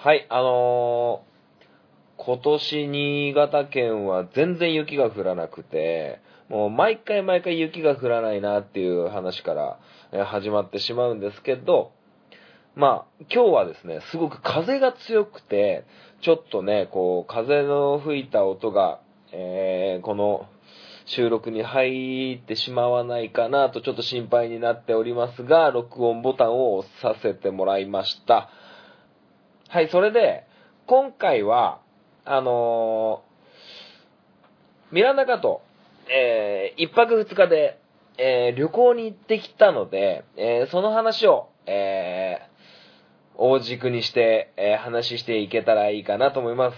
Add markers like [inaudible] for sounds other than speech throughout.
はい、あのー今年新潟県は全然雪が降らなくて、もう毎回毎回雪が降らないなっていう話から始まってしまうんですけど、まあ、今日はですね、すごく風が強くて、ちょっとね、こう、風の吹いた音が、えーこの収録に入ってしまわないかなとちょっと心配になっておりますが、録音ボタンを押させてもらいました。はい、それで、今回は、あのーミランダカと、えー一泊二日で、えー旅行に行ってきたので、えーその話を、えー大軸にして、えー話していけたらいいかなと思います。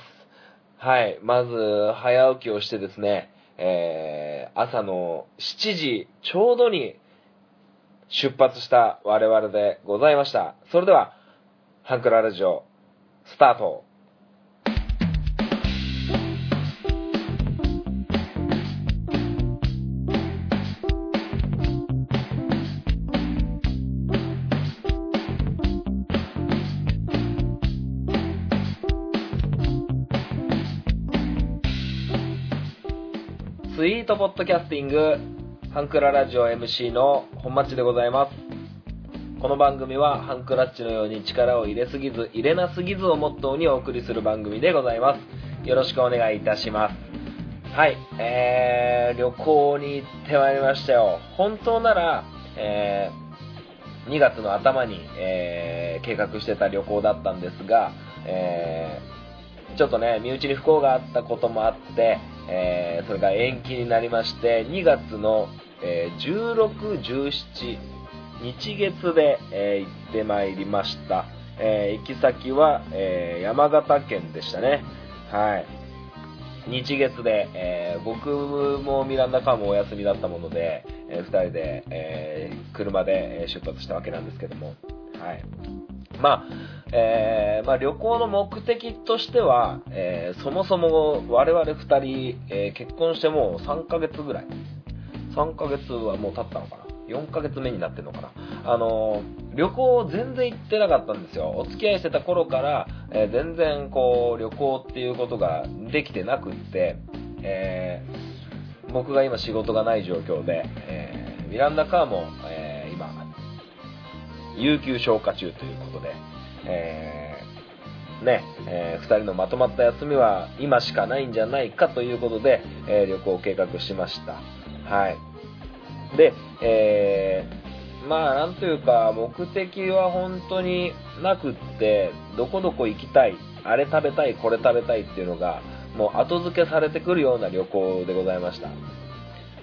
はい。まず、早起きをしてですね、えー朝の7時ちょうどに出発した我々でございました。それでは、ハンクララジオ、スタート。スイートポッドキャスティング、ハンクララジオ MC の本町でございます。この番組はハンクラッチのように力を入れすぎず、入れなすぎずをモットーにお送りする番組でございます。よろしくお願いいたします。はい、えー、旅行に行ってまいりましたよ。本当なら、えー、2月の頭に、えー、計画してた旅行だったんですが、えー、ちょっとね、身内に不幸があったこともあって、えーそれが延期になりまして、2月の、えー16、17、日月で、えー行ってまいりました。えー行き先は、えー山形県でしたね。はい。日月で、えー僕もミランダカーもお休みだったもので、え2人で、えー車で出発したわけなんですけども。はい。まあ、えーまあ、旅行の目的としては、えーそもそも我々2人、えー結婚してもう3ヶ月ぐらい。3ヶ月はもう経ったのかな ?4 ヶ月目になってんのかなあの旅行全然行ってなかったんですよ。お付き合いしてた頃から、えー全然こう、旅行っていうことができてなくって、えー僕が今仕事がない状況で、えーミランダカーも、え今、有給消化中ということで、えね、えー二人のまとまった休みは今しかないんじゃないかということで、えー旅行を計画しました。はい。で、えーまあなんというか目的は本当になくって、どこどこ行きたい、あれ食べたい、これ食べたいっていうのが、もう後付けされてくるような旅行でございました。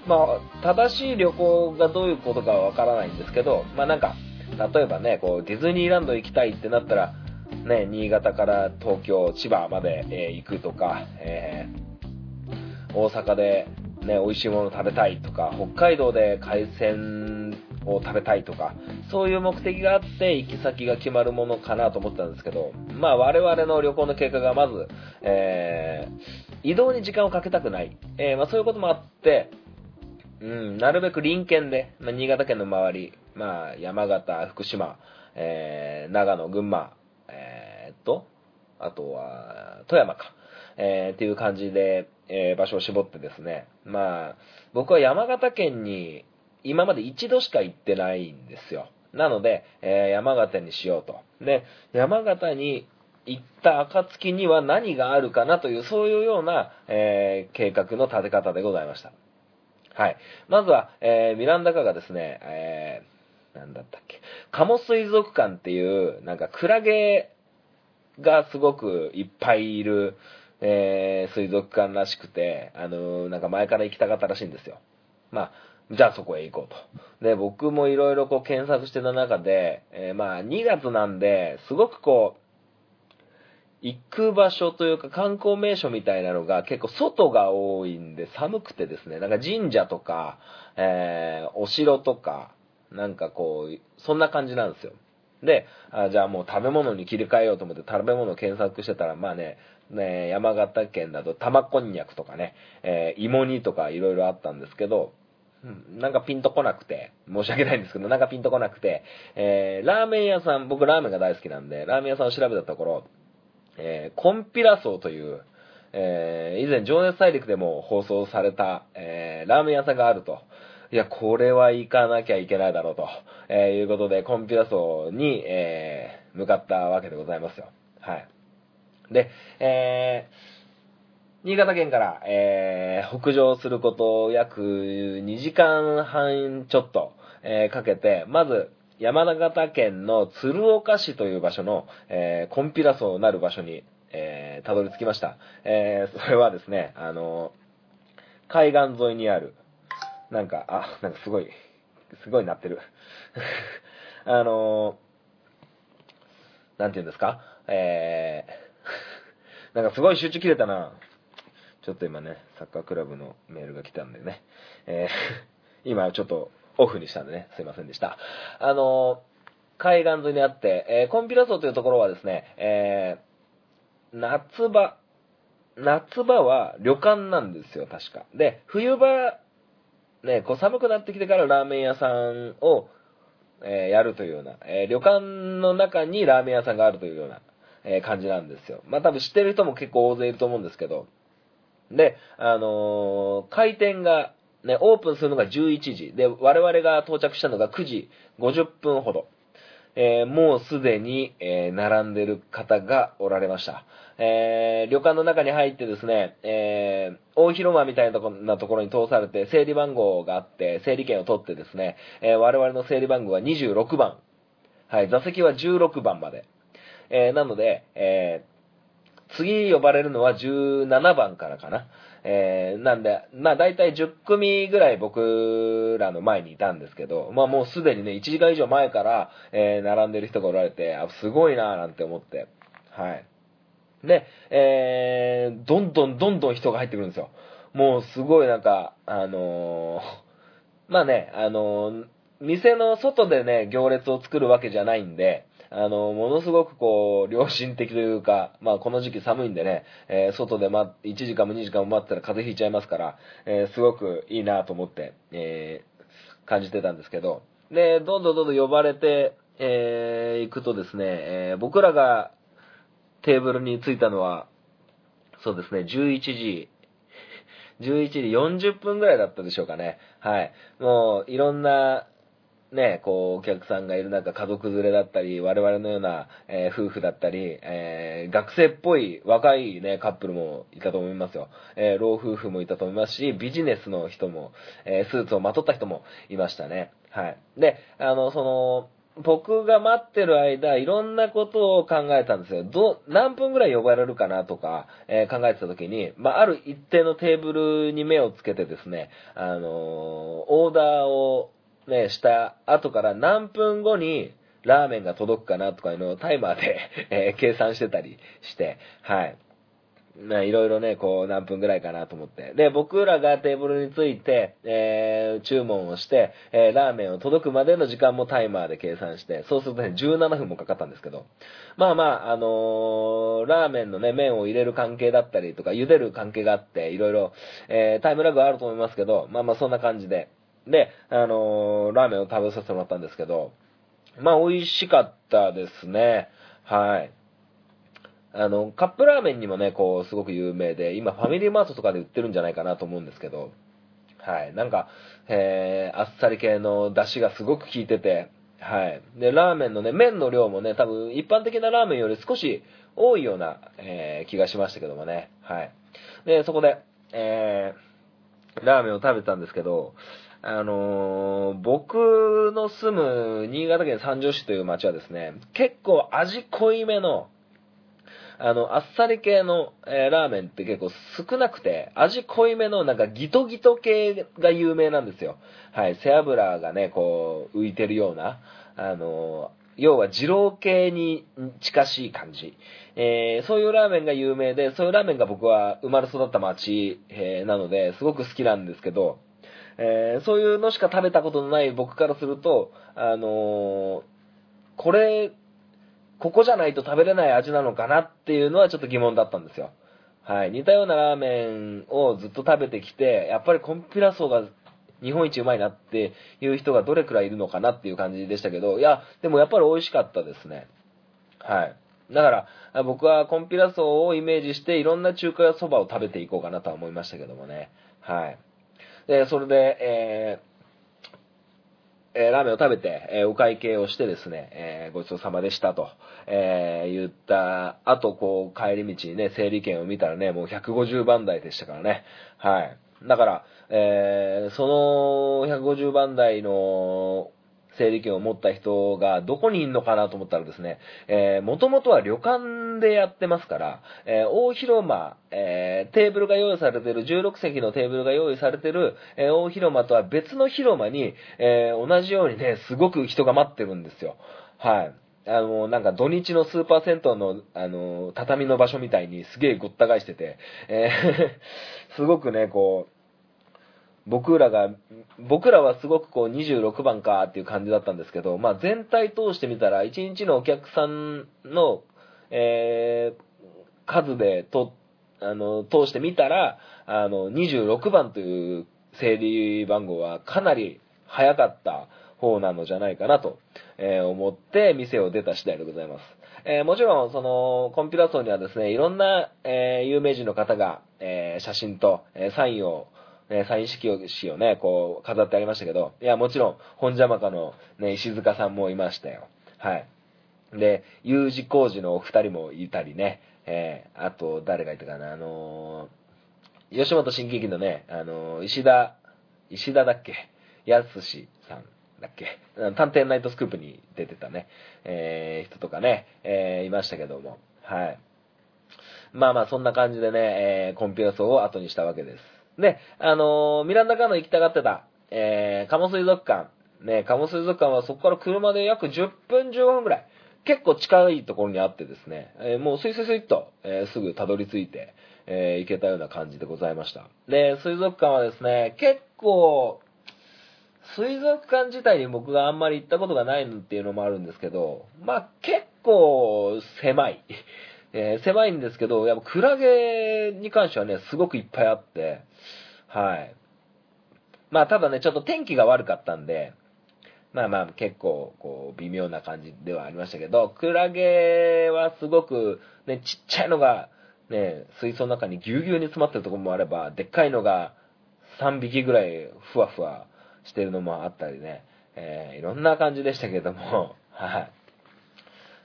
まあ、正しい旅行がどういうことかはわからないんですけど、まあなんか、例えばね、こう、ディズニーランド行きたいってなったら、ね、新潟から東京、千葉まで、えー行くとか、えー大阪でね、美味しいもの食べたいとか、北海道で海鮮を食べたいとか、そういう目的があって行き先が決まるものかなと思ったんですけど、まあ我々の旅行の計画がまず、えー移動に時間をかけたくない。えーまあそういうこともあって、うん、なるべく隣県で、まあ、新潟県の周り、まあ、山形、福島、えー長野、群馬、えーっと、あとは、富山か、えーっていう感じで、えー場所を絞ってですね、まあ、僕は山形県に今まで一度しか行ってないんですよ。なので、えー山形にしようと。で、山形に行った暁には何があるかなという、そういうような、えー計画の立て方でございました。はい。まずは、えーミランダカがですね、えーなんだったっけ、カモ水族館っていう、なんかクラゲがすごくいっぱいいる、えー水族館らしくて、あのーなんか前から行きたかったらしいんですよ。まあ、じゃあそこへ行こうと。で、僕もいろいろこう検索してた中で、えーまあ2月なんで、すごくこう、行く場所というか観光名所みたいなのが結構外が多いんで寒くてですね、なんか神社とか、えーお城とか、なんかこう、そんな感じなんですよ。で、あじゃあもう食べ物に切り替えようと思って食べ物を検索してたら、まあね、ね山形県だと玉こんにゃくとかね、えー芋煮とかいろいろあったんですけど、うんなんかピンとこなくて、申し訳ないんですけど、なんかピンとこなくて、えーラーメン屋さん、僕ラーメンが大好きなんで、ラーメン屋さんを調べたところ、えー、コンピラソーという、えー、以前、情熱大陸でも放送された、えー、ラーメン屋さんがあると。いや、これは行かなきゃいけないだろうと、えー、いうことで、コンピラソーに、えー、向かったわけでございますよ。はい。で、えー、新潟県から、えー、北上すること約2時間半ちょっと、えー、かけて、まず、山形県の鶴岡市という場所の、えー、コンピラソーなる場所に、えー、たどり着きました。えー、それはですね、あの、海岸沿いにある、なんか、あ、なんかすごい、すごいなってる。[laughs] あの、なんて言うんですか？えー、なんかすごい集中切れたな。ちょっと今ね、サッカークラブのメールが来たんでね、えー、[laughs] 今ちょっとオフにしたんでね、すいませんでした。あの、海岸沿いにあって、えー、コンピラ層というところはですね、えー、夏場、夏場は旅館なんですよ、確か。で、冬場、ね、こう寒くなってきてからラーメン屋さんを、えー、やるというような、えー、旅館の中にラーメン屋さんがあるというような、えー、感じなんですよ。まあ多分知ってる人も結構大勢いると思うんですけど、で、あの開店がね、オープンするのが11時。で、我々が到着したのが9時50分ほど。えー、もうすでに、えー、並んでる方がおられました。えー、旅館の中に入ってですね、え大広間みたいなとこなところに通されて、整理番号があって、整理券を取ってですね、え我々の整理番号は26番。はい、座席は16番まで。えなので、え次呼ばれるのは17番からかな。えー、なんで、まあ大体10組ぐらい僕らの前にいたんですけど、まあもうすでにね、1時間以上前から、えー、並んでる人がおられて、あ、すごいなぁなんて思って、はい。で、えー、どんどんどんどん人が入ってくるんですよ。もうすごいなんか、あのー、まあね、あのー、店の外でね、行列を作るわけじゃないんで、あの、ものすごくこう、良心的というか、まあこの時期寒いんでね、えー、外で待1時間も2時間も待ったら風邪ひいちゃいますから、えー、すごくいいなと思って、えー、感じてたんですけど、で、どんどんどんどん呼ばれて、えー、行くとですね、えー、僕らがテーブルに着いたのは、そうですね、11時、11時40分ぐらいだったでしょうかね。はい。もう、いろんな、ね、こう、お客さんがいる中、家族連れだったり、我々のような、えー、夫婦だったり、えー、学生っぽい若いね、カップルもいたと思いますよ。えー、老夫婦もいたと思いますし、ビジネスの人も、えスーツをまとった人もいましたね。はい。で、あの、その、僕が待ってる間、いろんなことを考えたんですよ。ど、何分ぐらい呼ばれるかなとか、え考えてた時に、まあ、ある一定のテーブルに目をつけてですね、あのオーダーをね、した後から何分後にラーメンが届くかなとかいうのをタイマーで [laughs] え、計算してたりして、はい。まあ、いろいろね、こう、何分ぐらいかなと思って。で、僕らがテーブルについて、えー、注文をして、えー、ラーメンを届くまでの時間もタイマーで計算して、そうするとね、17分もかかったんですけど、まあまあ、あのー、ラーメンのね、麺を入れる関係だったりとか、茹でる関係があって、いろいろ、えー、タイムラグはあると思いますけど、まあまあ、そんな感じで、で、あのー、ラーメンを食べさせてもらったんですけど、まあ、美味しかったですね。はい。あの、カップラーメンにもね、こう、すごく有名で、今、ファミリーマートとかで売ってるんじゃないかなと思うんですけど、はい。なんか、えー、あっさり系の出汁がすごく効いてて、はい。で、ラーメンのね、麺の量もね、多分、一般的なラーメンより少し多いような、えー、気がしましたけどもね。はい。で、そこで、えー、ラーメンを食べたんですけど、あのー、僕の住む新潟県三条市という町はですね、結構味濃いめの、あの、あっさり系の、えー、ラーメンって結構少なくて、味濃いめのなんかギトギト系が有名なんですよ。はい、背脂がね、こう、浮いてるような、あのー、要は二郎系に近しい感じ。えー、そういうラーメンが有名で、そういうラーメンが僕は生まれ育った町、えー、なので、すごく好きなんですけど、えー、そういうのしか食べたことのない僕からすると、あのー、これ、ここじゃないと食べれない味なのかなっていうのはちょっと疑問だったんですよ。はい。似たようなラーメンをずっと食べてきて、やっぱりコンピラソーが日本一うまいなっていう人がどれくらいいるのかなっていう感じでしたけど、いや、でもやっぱり美味しかったですね。はい。だから、僕はコンピラ層をイメージして、いろんな中華やそばを食べていこうかなとは思いましたけどもね。はい。で、それで、えーえーラーメンを食べて、えーお会計をしてですね、えーごちそうさまでしたと、えー言った後、こう、帰り道にね、整理券を見たらね、もう150番台でしたからね。はい。だから、えーその150番台の整理券を持った人がどこにいんのかなと思ったらですね、えー、もともとは旅館でやってますから、えー大広間、えーテーブルが用意されてる、16席のテーブルが用意されてる、えー大広間とは別の広間に、えー同じようにね、すごく人が待ってるんですよ。はい。あの、なんか土日のスーパー銭湯の、あの、畳の場所みたいにすげえごった返してて、えー [laughs] すごくね、こう、僕らが、僕らはすごくこう26番かっていう感じだったんですけど、まあ全体通してみたら、1日のお客さんの、えー数でと、あの、通してみたら、あの、26番という整理番号はかなり早かった方なのじゃないかなと、えー思って店を出た次第でございます。えーもちろん、その、コンピュラ層にはですね、いろんな、えー有名人の方が、え写真と、えサインを、えーサイン式ををね、こう、飾ってありましたけど、いや、もちろん、本邪魔家のね、石塚さんもいましたよ。はい。で、U 字工事のお二人もいたりね、えーあと、誰がいたかな、あのー吉本新喜劇のね、あのー石田、石田だっけ？やすしさんだっけ？探偵ナイトスクープに出てたね、えー人とかね、えーいましたけども、はい。まあまあ、そんな感じでね、えーコンピューラ層を後にしたわけです。で、あのーミランダカーノ行きたがってた、えー、鴨水族館。ね、鴨水族館はそこから車で約10分15分ぐらい。結構近いところにあってですね、えーもうスイスイスイっと、えーすぐたどり着いて、えー行けたような感じでございました。で、水族館はですね、結構、水族館自体に僕があんまり行ったことがないっていうのもあるんですけど、まあ結構狭い。えー狭いんですけど、やっぱクラゲに関してはね、すごくいっぱいあって、はい。まあただね、ちょっと天気が悪かったんで、まあまあ結構こう微妙な感じではありましたけど、クラゲはすごくね、ちっちゃいのがね、水槽の中にぎゅうぎゅうに詰まってるところもあれば、でっかいのが3匹ぐらいふわふわしてるのもあったりね、えーいろんな感じでしたけども、[laughs] はい。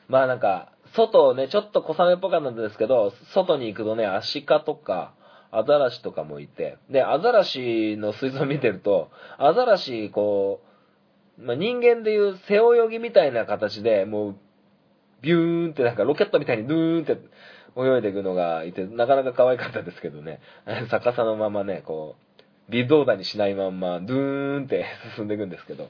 まあなんか、外をね、ちょっと小雨っぽかったんですけど、外に行くとね、アシカとか、アザラシとかもいて、で、アザラシの水槽見てると、アザラシ、こう、まあ、人間でいう背泳ぎみたいな形で、もう、ビューンってなんかロケットみたいにドゥーンって泳いでいくのがいて、なかなか可愛かったですけどね、[laughs] 逆さのままね、こう、微動だにしないまんま、ドゥーンって [laughs] 進んでいくんですけど、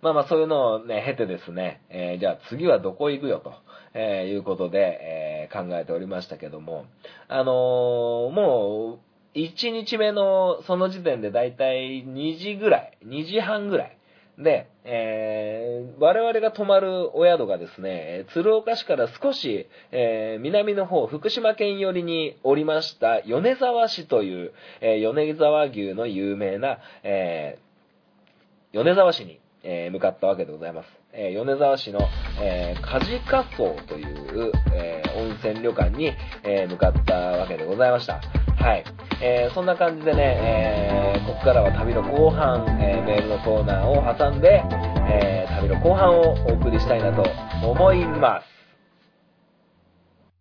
まあまあそういうのをね、経てですね、えーじゃあ次はどこ行くよと、えーいうことで、えー考えておりましたけども、あのーもう、1日目のその時点でだいたい2時ぐらい、2時半ぐらい。で、えー我々が泊まるお宿がですね、鶴岡市から少し、えー南の方、福島県寄りにおりました、米沢市という、えー米沢牛の有名な、え米沢市に、え向かったわけでございます。えー米沢市の、えー、カジカ荘という、えー温泉旅館に、え向かったわけでございました。はい。えそんな感じでね、えここからは旅の後半、えメールのコーナーを挟んで、え旅の後半をお送りしたいなと思います。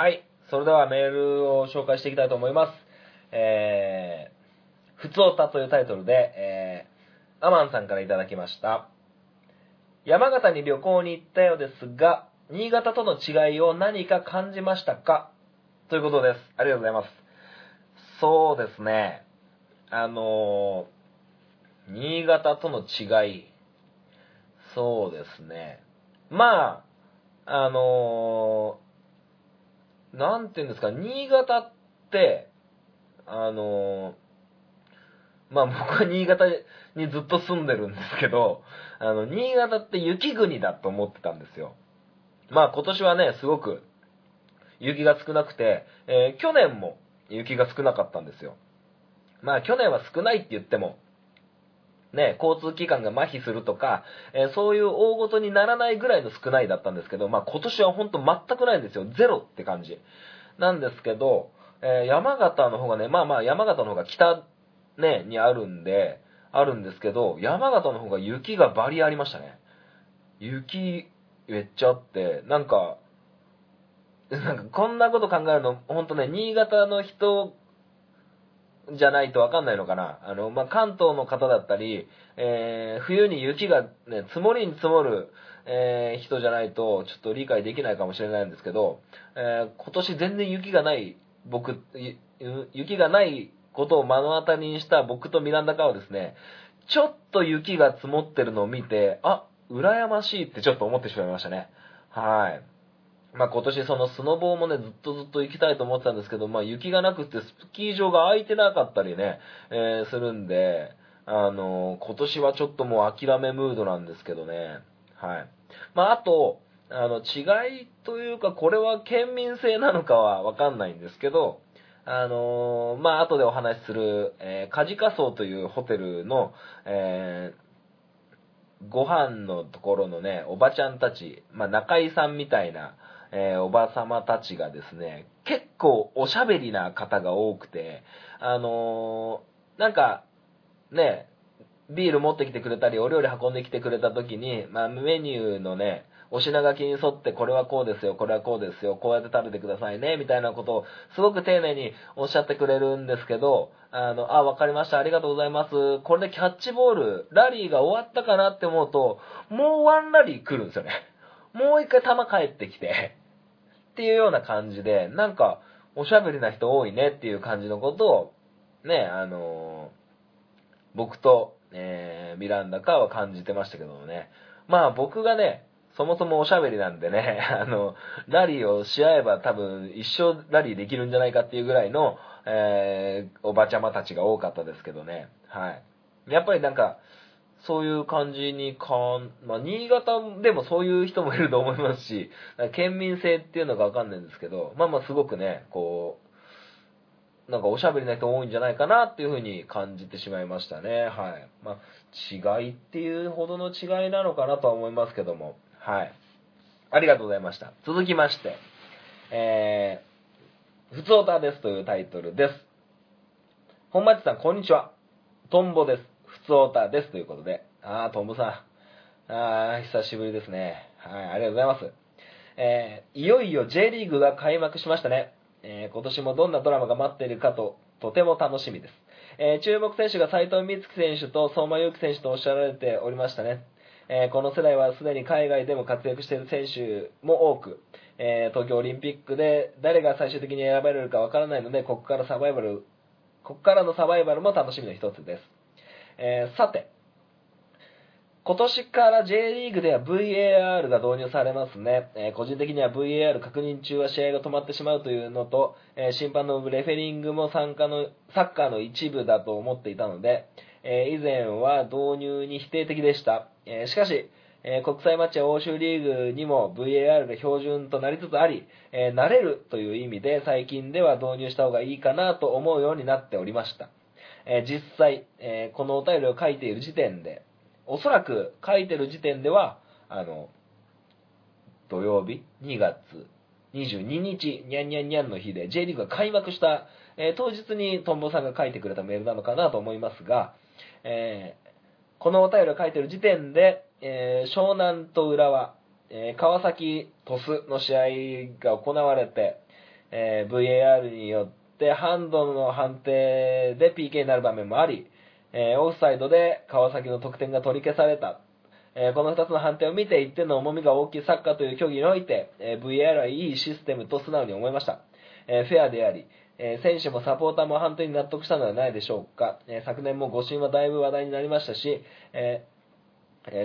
はい。それではメールを紹介していきたいと思います。えー、ふつおたというタイトルで、えー、アマンさんからいただきました。山形に旅行に行ったようですが、新潟との違いを何か感じましたか？ということです。ありがとうございます。そうですね。あのー、新潟との違い。そうですね。まあ、あのー、なんていうんですか、新潟って、あのー、まあ僕は新潟にずっと住んでるんですけど、あの、新潟って雪国だと思ってたんですよ。まあ今年はね、すごく雪が少なくて、えー去年も雪が少なかったんですよ。まあ去年は少ないって言っても、ね、交通機関が麻痺するとか、えーそういう大ごとにならないぐらいの少ないだったんですけど、まあ今年は本当全くないんですよ。ゼロって感じ。なんですけど、えー山形の方がね、まあまあ山形の方が北ね、にあるんで、あるんですけど、山形の方が雪がバリありましたね。雪めっちゃあって、なんか、なんかこんなこと考えるの、ほんとね、新潟の人じゃないとわかんないのかな。あの、まあ、関東の方だったり、えー冬に雪がね、積もりに積もる、えー人じゃないと、ちょっと理解できないかもしれないんですけど、えー今年全然雪がない、僕、雪がないことを目の当たりにした僕とミランダカはですね、ちょっと雪が積もってるのを見て、あ、羨ましいってちょっと思ってしまいましたね。はい。まあ今年そのスノボーもね、ずっとずっと行きたいと思ってたんですけど、まあ雪がなくてスキー場が空いてなかったりね、えーするんで、あの今年はちょっともう諦めムードなんですけどね。はい。まああと、あの違いというか、これは県民性なのかはわかんないんですけど、あのまあ後でお話しする、えー、カジカソというホテルの、えーご飯のところのね、おばちゃんたち、まあ、中井さんみたいな、えーおばさまたちがですね、結構おしゃべりな方が多くて、あのーなんか、ね、ビール持ってきてくれたり、お料理運んできてくれた時に、まあ、メニューのね、お品書きに沿って、これはこうですよ、これはこうですよ、こうやって食べてくださいね、みたいなことを、すごく丁寧におっしゃってくれるんですけど、あの、あ、わかりました、ありがとうございます。これでキャッチボール、ラリーが終わったかなって思うと、もうワンラリー来るんですよね。もう一回球返ってきて、っていうような感じで、なんか、おしゃべりな人多いねっていう感じのことを、ね、あの僕と、えーミランダかは感じてましたけどもね。まあ僕がね、そもそもおしゃべりなんでね、[laughs] あの、ラリーをし合えば多分一生ラリーできるんじゃないかっていうぐらいの、えーおばちゃまたちが多かったですけどね。はい。やっぱりなんか、そういう感じにかん、まあ、新潟でもそういう人もいると思いますし、県民性っていうのがわかんないんですけど、まあまあすごくね、こう、なんかおしゃべりな人多いんじゃないかなっていうふうに感じてしまいましたね。はい。まあ、違いっていうほどの違いなのかなとは思いますけども、はい。ありがとうございました。続きまして、えー、ふつおたですというタイトルです。本町さん、こんにちは。トンボです。つおたですということで。あー、トンボさん。あー、久しぶりですね。はい、ありがとうございます。えー、いよいよ J リーグが開幕しましたね。えー今年もどんなドラマが待っているかと、とても楽しみです。えー注目選手が斉藤美月選手と相馬勇紀選手とおっしゃられておりましたね。えーこの世代はすでに海外でも活躍している選手も多く、えー東京オリンピックで誰が最終的に選ばれるかわからないので、ここからサバイバル、ここからのサバイバルも楽しみの一つです。えーさて、今年から J リーグでは VAR が導入されますね。えー個人的には VAR 確認中は試合が止まってしまうというのと、えー審判のレフェリングも参加の、サッカーの一部だと思っていたので、えー以前は導入に否定的でした。えしかし、え国際マッチや欧州リーグにも VAR が標準となりつつあり、え慣れるという意味で最近では導入した方がいいかなと思うようになっておりました。え実際、えこのお便りを書いている時点で、おそらく書いている時点では、あの、土曜日、2月22日、にゃんにゃんにゃんの日で J リーグが開幕した、えー当日にトンボさんが書いてくれたメールなのかなと思いますが、えーこのお便りを書いている時点で、えー湘南と浦和、え川崎鳥栖の試合が行われて、え VAR によっててハンドの判定で PK になる場面もあり、えーオフサイドで川崎の得点が取り消された。えーこの2つの判定を見て1点の重みが大きいサッカーという競技において、えー VAR はいいシステムと素直に思いました。えフェアであり、え選手もサポーターも判定に納得したのではないでしょうか。え昨年も誤審はだいぶ話題になりましたし、え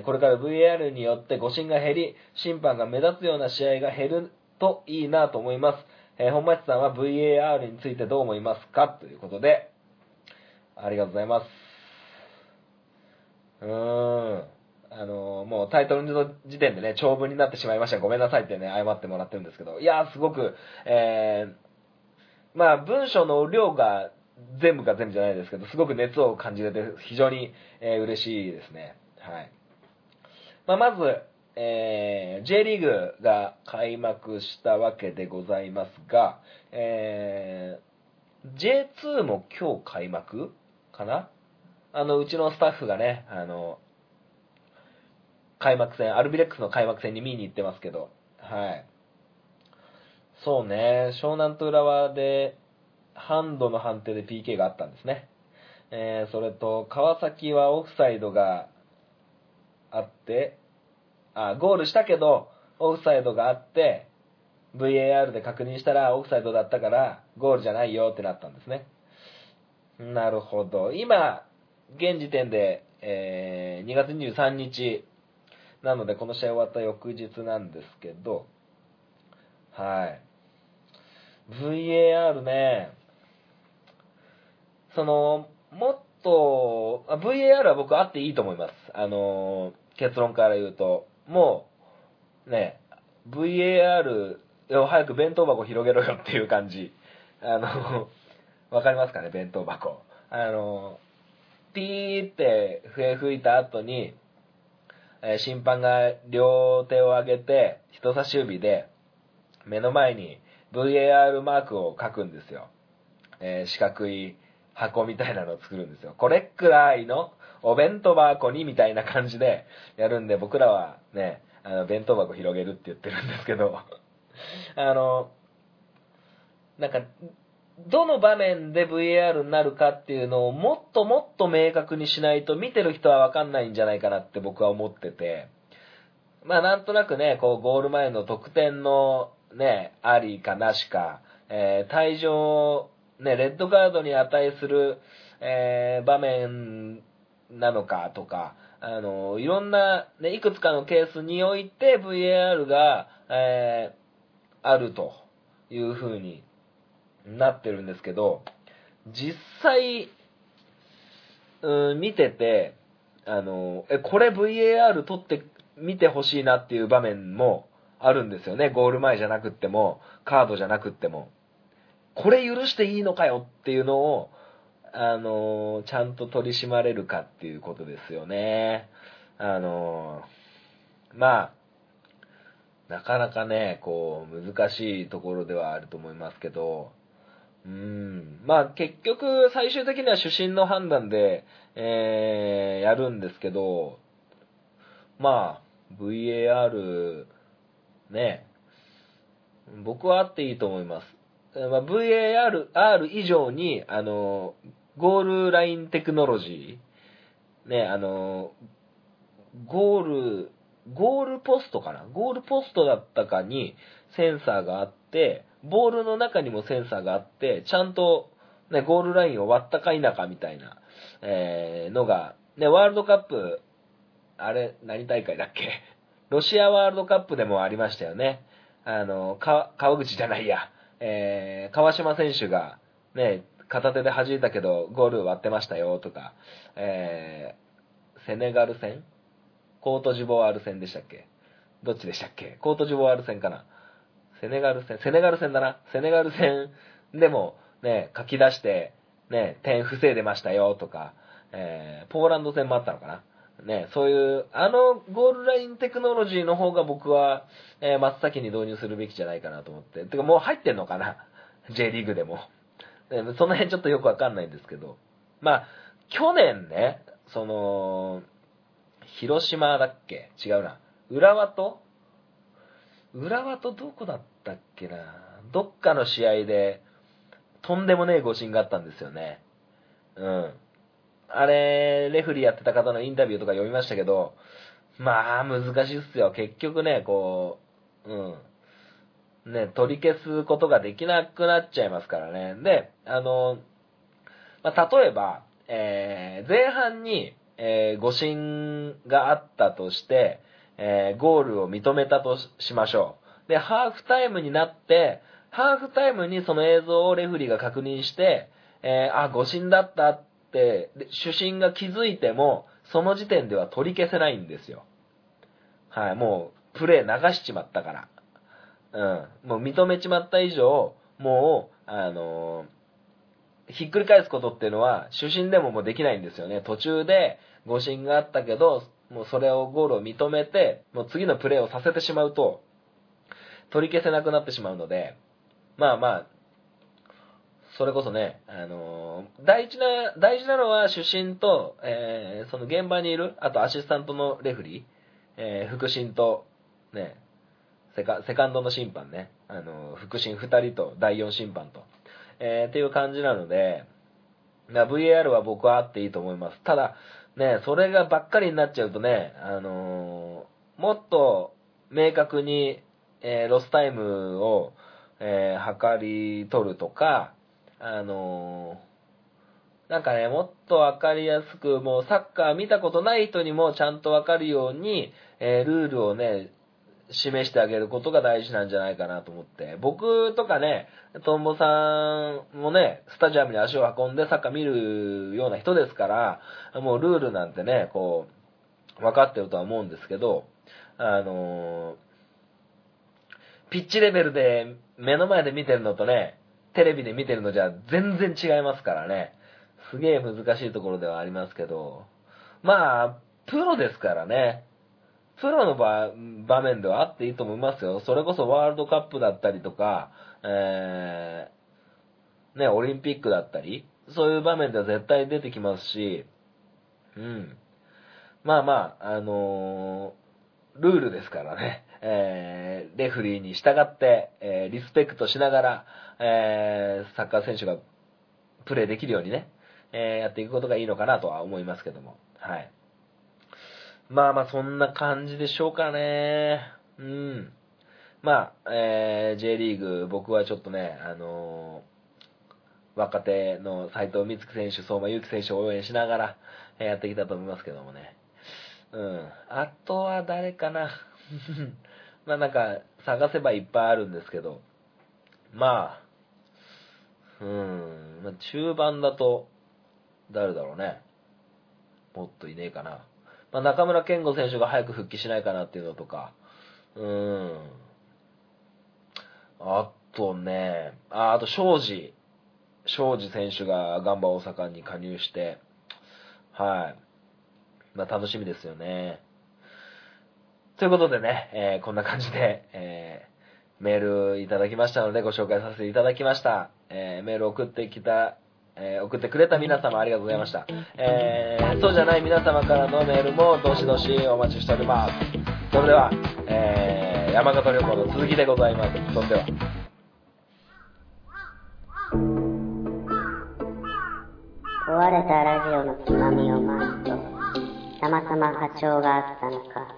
これから VAR によって誤審が減り、審判が目立つような試合が減るといいなと思います。えー本町さんは VAR についてどう思いますか？ということで、ありがとうございます。うーん。あのーもうタイトルの時点でね、長文になってしまいました。ごめんなさいってね、謝ってもらってるんですけど、いやー、すごく、えー、まあ、文章の量が全部が全部じゃないですけど、すごく熱を感じれて、非常に、えー嬉しいですね。はい。まあ、まず、えー J リーグが開幕したわけでございますが、えー J2 も今日開幕かな？あの、うちのスタッフがね、あの、開幕戦、アルビレックスの開幕戦に見に行ってますけど、はい。そうね、湘南と浦和で、ハンドの判定で PK があったんですね。えーそれと、川崎はオフサイドがあって、あ、ゴールしたけど、オフサイドがあって、VAR で確認したらオフサイドだったから、ゴールじゃないよってなったんですね。なるほど。今、現時点で、えー2月23日、なのでこの試合終わった翌日なんですけど、はい。VAR ね、その、もっと、VAR は僕あっていいと思います。あの、結論から言うと、もう、ね、VAR を早く弁当箱広げろよっていう感じ。あの、わかりますかね、弁当箱。あの、ピーって笛吹いた後に、え審判が両手を上げて、人差し指で、目の前に VAR マークを書くんですよ。えー四角い箱みたいなのを作るんですよ。これくらいのお弁当箱にみたいな感じでやるんで、僕らはね、あの弁当箱広げるって言ってるんですけど、[laughs] あの、なんか、どの場面で VAR になるかっていうのをもっともっと明確にしないと見てる人はわかんないんじゃないかなって僕は思ってて、まあなんとなくね、こうゴール前の得点のね、ありかなしか、えー退場、ね、レッドカードに値する、えー場面なのかとか、あの、いろんな、ね、いくつかのケースにおいて VAR が、えーあるという風になってるんですけど、実際、うん、見てて、あの、え、これ VAR 取って見てほしいなっていう場面もあるんですよね。ゴール前じゃなくっても、カードじゃなくっても。これ許していいのかよっていうのを、あの、ちゃんと取り締まれるかっていうことですよね。あの、まあ、なかなかね、こう、難しいところではあると思いますけど、うん。まあ結局最終的には主審の判断で、えー、やるんですけど、まあ VAR ね、僕はあっていいと思います。まあ、VAR 以上に、あの、ゴールラインテクノロジー、ね、あの、ゴール、ゴールポストかな？ゴールポストだったかにセンサーがあって、ボールの中にもセンサーがあって、ちゃんと、ね、ゴールラインを割ったか否かみたいな、えーのが、ね、ワールドカップ、あれ、何大会だっけ？ロシアワールドカップでもありましたよね。あの、か、川口じゃないや、えー川島選手が、ね、片手で弾いたけど、ゴール割ってましたよ、とか、えーセネガル戦？コートジボワール戦でしたっけ？どっちでしたっけ？コートジボワール戦かな？セネガル戦、セネガル戦だな。セネガル戦でもね、書き出して、ね、点防いでましたよとか、えーポーランド戦もあったのかな？ね、そういう、あのゴールラインテクノロジーの方が僕は、えー真っ先に導入するべきじゃないかなと思って。てかもう入ってんのかな ?J リーグでも。その辺ちょっとよくわかんないんですけど。まあ、去年ね、その、広島だっけ？違うな。浦和と？浦和とどこだったっけな？どっかの試合で、とんでもねえ誤審があったんですよね。うん。あれ、レフリーやってた方のインタビューとか読みましたけど、まあ、難しいっすよ。結局ね、こう、うん。ね、取り消すことができなくなっちゃいますからね。で、あの、まあ、例えば、えー、前半に、えー、誤審があったとして、えー、ゴールを認めたとしましょう。で、ハーフタイムになって、ハーフタイムにその映像をレフリーが確認して、えー、あ、誤審だったって、主審が気づいても、その時点では取り消せないんですよ。はい、もう、プレー流しちまったから。うん。もう認めちまった以上、もう、あのーひっくり返すことっていうのは、主審でももうできないんですよね。途中で誤審があったけど、もうそれをゴールを認めて、もう次のプレーをさせてしまうと、取り消せなくなってしまうので、まあまあ、それこそね、あのー大事な、大事なのは主審と、えーその現場にいる、あとアシスタントのレフリー、えー副審と、ね、セカセカンドの審判ね、あの副審2人と第4審判と、えーっていう感じなので、VAR は僕はあっていいと思います。ただ、ね、それがばっかりになっちゃうとね、あのーもっと明確に、えーロスタイムを、えー測り取るとか、あのなんかね、もっとわかりやすく、もうサッカー見たことない人にもちゃんとわかるように、えールールをね、示してあげることが大事なんじゃないかなと思って。僕とかね、トンボさんもね、スタジアムに足を運んでサッカー見るような人ですから、もうルールなんてね、こう、分かってるとは思うんですけど、あのピッチレベルで目の前で見てるのとね、テレビで見てるのじゃ全然違いますからね。すげえ難しいところではありますけど、まあ、プロですからね。プロの場場面ではあっていいと思いますよ。それこそワールドカップだったりとか、えー、ね、オリンピックだったり、そういう場面では絶対出てきますし、うん。まあまあ、あのールールですからね、えー、レフリーに従って、えー、リスペクトしながら、えー、サッカー選手がプレーできるようにね、えー、やっていくことがいいのかなとは思いますけども、はい。まあまあ、そんな感じでしょうかね。うん。まあ、えー、J リーグ、僕はちょっとね、あのー若手の斉藤光樹選手、相馬勇樹選手を応援しながら、えーやってきたと思いますけどもね。うん。あとは誰かな。[laughs] まあなんか、探せばいっぱいあるんですけど、まあ、うん、まあ中盤だと、誰だろうね。もっといねえかな。まあ中村健吾選手が早く復帰しないかなっていうのとか、うん。あとね、あ、あと庄司。庄司選手がガンバ大阪に加入して、はい。まあ楽しみですよね。ということでね、えーこんな感じで、えーメールいただきましたのでご紹介させていただきました。えーメール送ってきた、えー送ってくれた皆様ありがとうございました。えーそうじゃない皆様からのメールもどしどしお待ちしております。それでは、えー山形旅行の続きでございます。それでは。壊れたラジオのつまみを回すと、たまたま波長があったのか、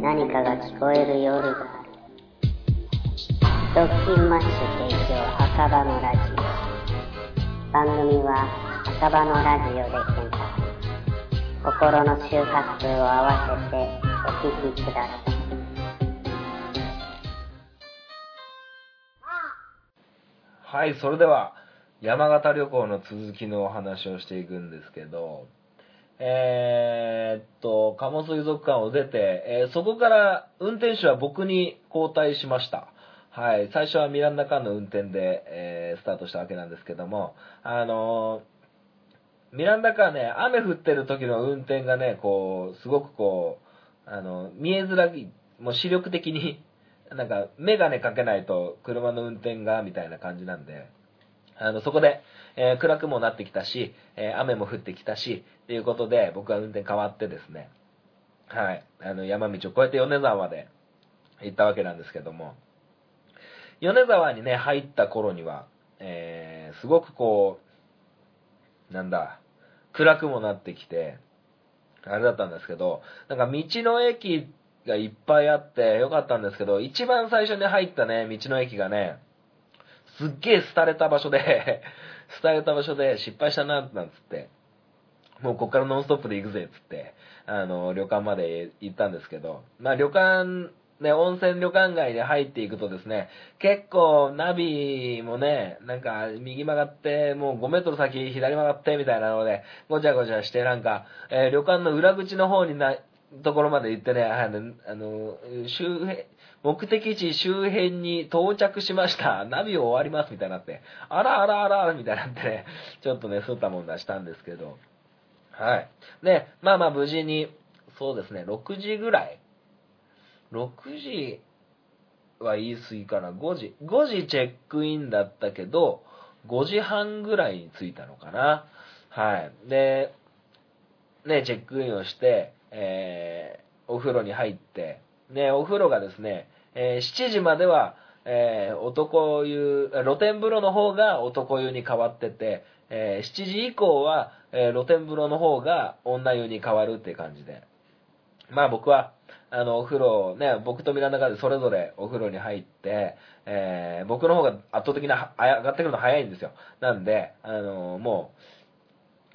何かが聞こえる夜がある。ドッキンマッシュ提供赤羽のラジオ。番組は赤羽のラジオで検索。心の周波数を合わせてお聞きください。はい、それでは、山形旅行の続きのお話をしていくんですけど、えーっと、鴨水族館を出て、えーそこから運転手は僕に交代しました。はい、最初はミランダカーの運転で、えースタートしたわけなんですけども、あのーミランダカーね、雨降ってる時の運転がね、こう、すごくこう、あの、見えづらい、もう視力的に、[laughs] なんか、メガネかけないと車の運転が、みたいな感じなんで、あの、そこで、えー暗くもなってきたし、えー雨も降ってきたし、っていうことで、僕は運転変わってですね、はい。あの、山道を越えて米沢まで行ったわけなんですけども、米沢にね、入った頃には、えー、すごくこう、なんだ、暗くもなってきて、あれだったんですけど、なんか道の駅がいっぱいあってよかったんですけど、一番最初に入ったね、道の駅がね、すっげえ廃れた場所で [laughs] 廃れた場所で失敗したな、なんつって、もうこっからノンストップで行くぜ、つって、あの、旅館まで行ったんですけど、まあ旅館、ね、温泉旅館街で入っていくとですね、結構ナビもね、なんか右曲がって、もう5メートル先左曲がってみたいなので、ごちゃごちゃしてなんか、えー、旅館の裏口の方にな、ところまで行ってね、あの、あの周辺、目的地周辺に到着しました。ナビを終わりますみたいになって、あらあらあらみたいになってね、ちょっとね、すったもんだしたんですけど、はい。で、まあまあ無事に、そうですね、6時ぐらい、6時は言い過ぎかな、5時、5時チェックインだったけど、5時半ぐらいに着いたのかな。はい。で、ね、チェックインをして、えー、お風呂に入って、ね、お風呂がですね、えー、7時までは、えー、男湯、露天風呂の方が男湯に変わってて、えー、7時以降は、え露天風呂の方が女湯に変わるって感じで。まあ僕は、あの、お風呂、ね、僕とミランダがそれぞれお風呂に入って、えー、僕の方が圧倒的な、上がってくるの早いんですよ。なんで、あのも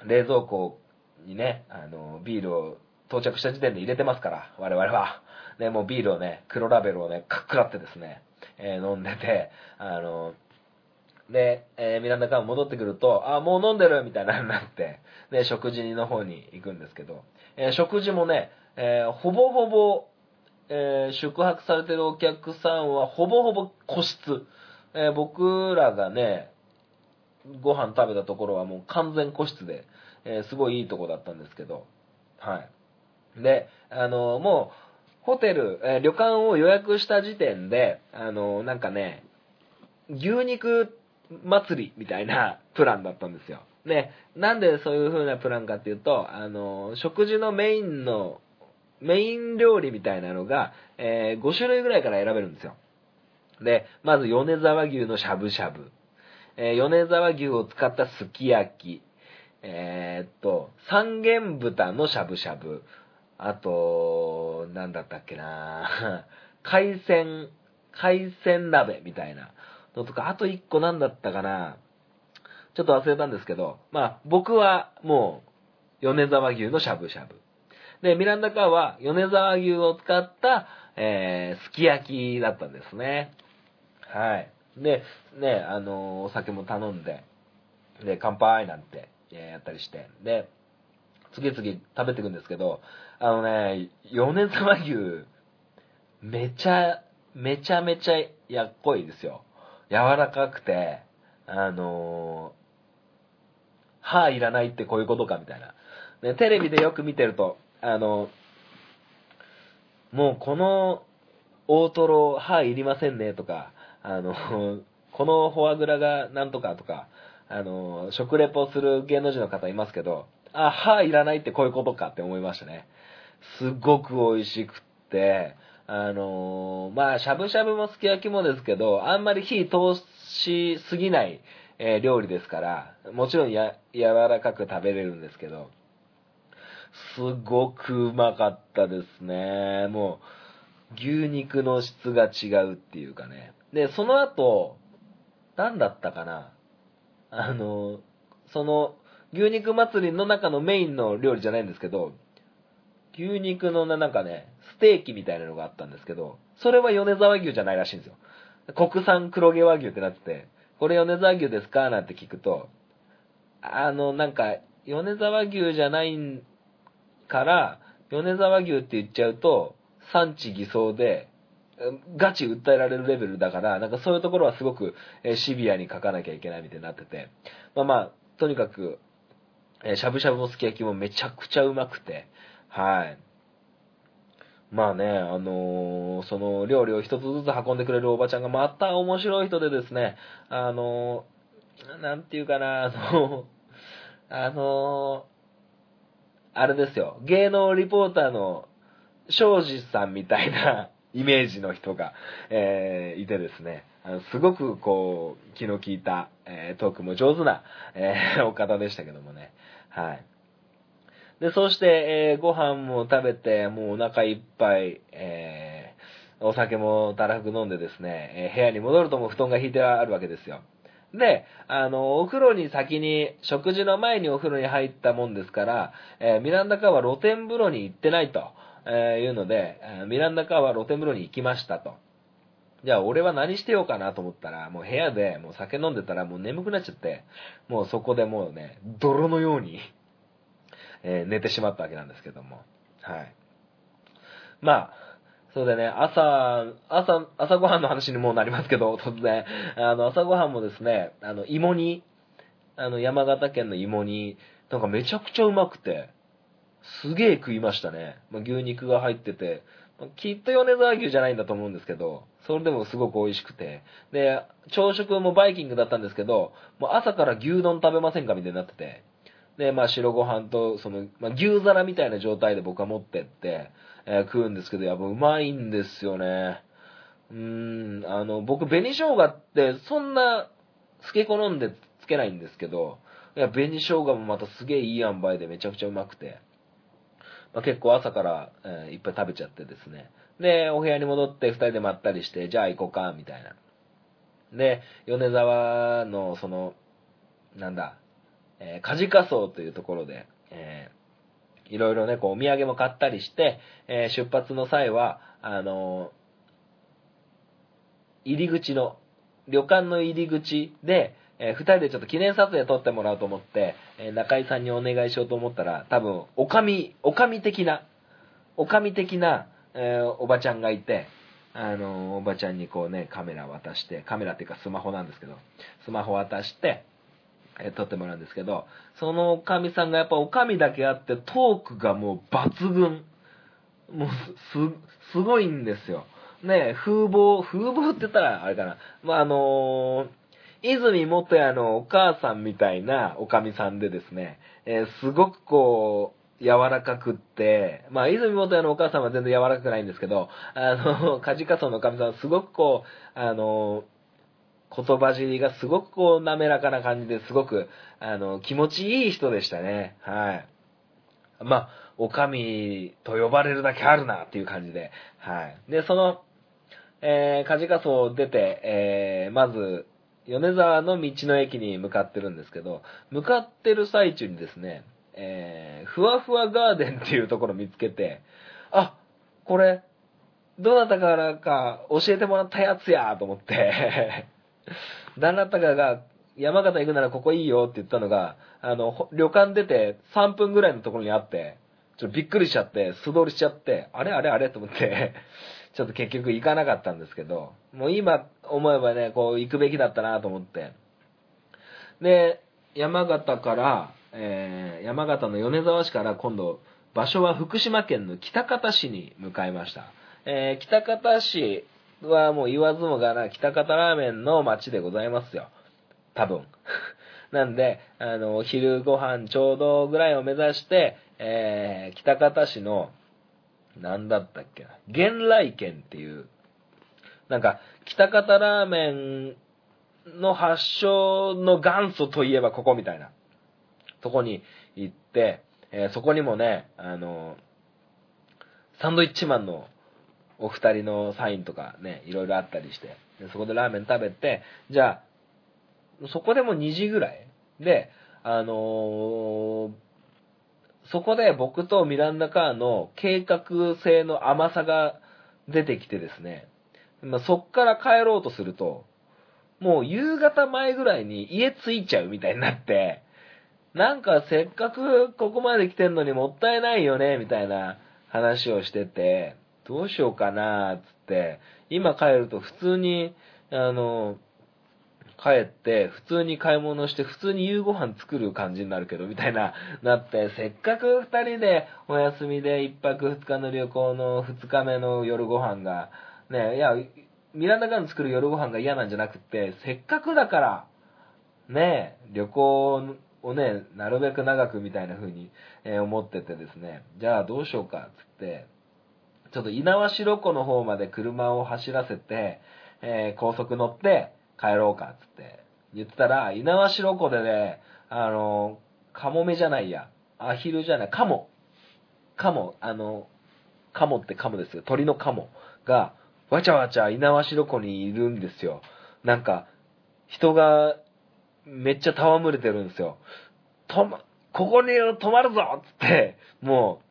う、冷蔵庫にね、あのビールを到着した時点で入れてますから、我々は。ね、もうビールをね、黒ラベルをね、かっくらってですね、えー、飲んでて、あの、で、えー、ミランダから戻ってくると、あ、もう飲んでるみたいなになって、で、食事の方に行くんですけど、えー、食事もね、えー、ほぼほぼ、え宿泊されてるお客さんはほぼほぼ個室。え僕らがね、ご飯食べたところはもう完全個室で、えすごいいいとこだったんですけど、はい。で、あの、もう、ホテル、え、旅館を予約した時点で、あの、なんかね、牛肉祭りみたいな [laughs] プランだったんですよ。で、なんでそういう風なプランかっていうと、あの、食事のメインの、メイン料理みたいなのが、えー、5種類ぐらいから選べるんですよ。で、まず米沢牛のしゃぶしゃぶ。えー、米沢牛を使ったすき焼き。えー、っと、三元豚のしゃぶしゃぶ。あと、なんだったっけな [laughs] 海鮮、海鮮鍋みたいなのとか、あと一個なんだったかなちょっと忘れたんですけど、まあ、僕はもう、米沢牛のしゃぶしゃぶ。で、ミランダカーは米沢牛を使った、えー、すき焼きだったんですね。はい。で、ね、あのー、お酒も頼んで、で、乾杯なんて、えやったりして、で、次々食べていくんですけど、あのね、米沢牛、めちゃ、めちゃめちゃやっこいですよ。柔らかくて、あのー、歯いらないってこういうことかみたいな。ね、テレビでよく見てると、あの、もうこの大トロ歯いりませんねとか、あの、このフォアグラがなんとかとか、あの食レポする芸能人の方いますけど、あ、歯いらないってこういうことかって思いましたね。すごく美味しくって、あの、まあ、しゃぶしゃぶもすき焼きもですけど、あんまり火通しすぎない、えー、料理ですから、もちろんや、柔らかく食べれるんですけど、すごくうまかったですね。もう、牛肉の質が違うっていうかね。で、その後、何だったかなあの、その、牛肉祭りの中のメインの料理じゃないんですけど、牛肉のなんかね、ステーキみたいなのがあったんですけど、それは米沢牛じゃないらしいんですよ。国産黒毛和牛ってなってて、これ米沢牛ですか？なんて聞くと、あの、なんか、米沢牛じゃないから、米沢牛って言っちゃうと、産地偽装で、ガチ訴えられるレベルだから、なんかそういうところはすごくシビアに書かなきゃいけないみたいになってて、まあまあ、とにかく、しゃぶしゃぶもすき焼きもめちゃくちゃうまくて、はい。まあね、あのー、その料理を一つずつ運んでくれるおばちゃんがまた面白い人でですね、あのー、なんていうかな、あのあの、あれですよ、芸能リポーターの、庄司さんみたいな [laughs] イメージの人が、えー、いてですね、あのすごくこう、気の利いた、えー、トークも上手な、えー、お方でしたけどもね。はい。で、そして、えー、ご飯も食べて、もうお腹いっぱい、えー、お酒もたらふく飲んでですね、えー、部屋に戻るとも布団が引いてあるわけですよ。で、あの、お風呂に先に、食事の前にお風呂に入ったもんですから、えー、ミランダカーは露天風呂に行ってないと、えー、いうので、えミランダカーは露天風呂に行きましたと。じゃあ俺は何してようかなと思ったら、もう部屋でもう酒飲んでたらもう眠くなっちゃって、もうそこでもうね、泥のようにえ、寝てしまったわけなんですけども。はい。まあ、そうでね、朝、朝、朝ごはんの話にもなりますけど、突然。あの、朝ごはんもですね、あの、芋煮、あの、山形県の芋煮、なんかめちゃくちゃうまくて、すげえ食いましたね。まあ、牛肉が入っててま、きっと米沢牛じゃないんだと思うんですけど、それでもすごく美味しくて。で、朝食もバイキングだったんですけど、もう朝から牛丼食べませんかみたいになってて。で、まあ白ご飯と、その、まあ、牛皿みたいな状態で僕は持ってって、えー、食うんですけど、やっぱうまいんですよね。うーん、あの、僕、紅生姜ってそんな、漬け込んでつけないんですけど、いや、紅生姜もまたすげえいい塩梅でめちゃくちゃうまくて、まあ、結構朝から、えー、いっぱい食べちゃってですね。で、お部屋に戻って二人でまったりして、じゃあ行こうか、みたいな。で、米沢の、その、なんだ、えー、カジカソウというところで、えー、いろいろね、こう、お土産も買ったりして、えー、出発の際は、あのー、入り口の、旅館の入り口で、えー、二人でちょっと記念撮影撮ってもらおうと思って、えー、中井さんにお願いしようと思ったら、多分、おかみ、おかみ的な、おかみ的な、えー、おばちゃんがいて、あのおばちゃんにこうね、カメラ渡して、カメラっていうかスマホなんですけど、スマホ渡して、え撮ってもらうんですけど、そのおかみさんがやっぱおかみだけあってトークがもう抜群。もうす、すごいんですよ。ね風貌、風貌って言ったらあれかな。まあ、あのー、泉元也のお母さんみたいなおかみさんでですね、えー、すごくこう、柔らかくって、まあ、泉元也のお母さんは全然柔らかくないんですけど、あの、カジカソのおかみさんはすごくこう、あの言葉尻がすごくこう滑らかな感じですごく、あの、気持ちいい人でしたね。はい。まあ、おかみと呼ばれるだけあるなっていう感じで、はい。で、その、えー、カジカソを出て、えー、まず、米沢の道の駅に向かってるんですけど、向かってる最中にですね、えー、ふわふわガーデンっていうところ見つけて、あ、これ、どなたからか教えてもらったやつやと思って [laughs] 旦那たかが、山形行くならここいいよって言ったのが、あの、旅館出て3分ぐらいのところにあって、ちょっとびっくりしちゃって、素通りしちゃって、あれあれあれと思って [laughs] ちょっと結局行かなかったんですけど、もう今思えばね、こう行くべきだったなと思って。で、山形から、えー、山形の米沢市から今度、場所は福島県の北方市に向かいました。えー、北方市はもう言わずもがな、北方ラーメンの街でございますよ。多分。[laughs] なんで、あの、お昼ご飯ちょうどぐらいを目指して、えー、北方市の、なんだったっけな、玄来県っていう、なんか、北方ラーメンの発祥の元祖といえばここみたいな、とこに行って、えー、そこにもね、あの、サンドイッチマンのお二人のサインとかね、いろいろあったりして、でそこでラーメン食べて、じゃあ、そこでも2時ぐらいで、あのー、そこで僕とミランダカーの計画性の甘さが出てきてですね、まあ、そっから帰ろうとすると、もう夕方前ぐらいに家着いちゃうみたいになって、なんかせっかくここまで来てんのにもったいないよね、みたいな話をしてて、どうしようかな、つって、今帰ると普通に、あの、帰って、普通に買い物して、普通に夕ご飯作る感じになるけど、みたいな、なって、せっかく二人でお休みで一泊二日の旅行の二日目の夜ご飯が、ね、いや、ミランダガン作る夜ご飯が嫌なんじゃなくて、せっかくだから、ね、旅行をね、なるべく長くみたいな風に、え思っててですね、じゃあどうしようか、つって、ちょっと稲葉白湖の方まで車を走らせて、えー高速乗って帰ろうか、つって言ってたら、稲葉白湖でね、あの、カモメじゃないや、アヒルじゃない、カモ。カモ、あの、カモってカモですよ。鳥のカモが、わちゃわちゃ稲葉白湖にいるんですよ。なんか、人がめっちゃ戯れてるんですよ。止ま、ここに止まるぞつって、もう、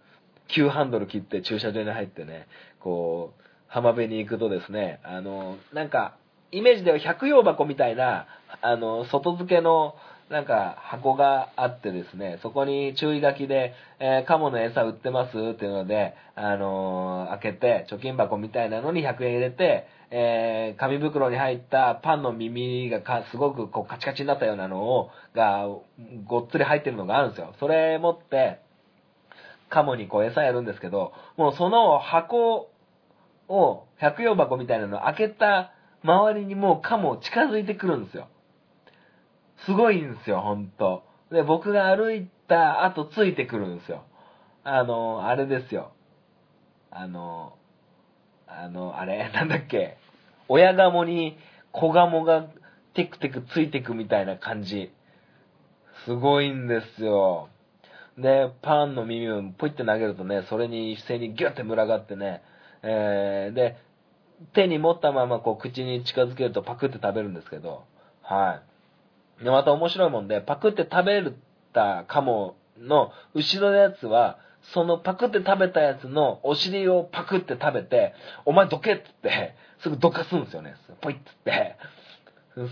急ハンドル切って駐車場に入ってね、こう、浜辺に行くとですね、あの、なんか、イメージでは百葉箱みたいな、あの、外付けの、なんか、箱があってですね、そこに注意書きで、えーカモの餌売ってますっていうので、あのー開けて、貯金箱みたいなのに100円入れて、えー紙袋に入ったパンの耳がかすごくこうカチカチになったようなのを、が、ごっつり入ってるのがあるんですよ。それ持って、カモにこう餌やるんですけど、もうその箱を、百葉箱みたいなのを開けた周りにもうカモ近づいてくるんですよ。すごいんですよ、ほんと。で、僕が歩いた後ついてくるんですよ。あの、あれですよ。あの、あの、あれ、[laughs] なんだっけ？親ガモに子ガモがテクテクついてくみたいな感じ。すごいんですよ。で、パンの耳をポイって投げるとね、それに一斉にギュッて群がってね、えー、で、手に持ったままこう口に近づけるとパクって食べるんですけど、はい。で、また面白いもんで、パクって食べたカモの後ろのやつは、そのパクって食べたやつのお尻をパクって食べて、お前どけっつって、すぐどかすんですよね。ポイっつって。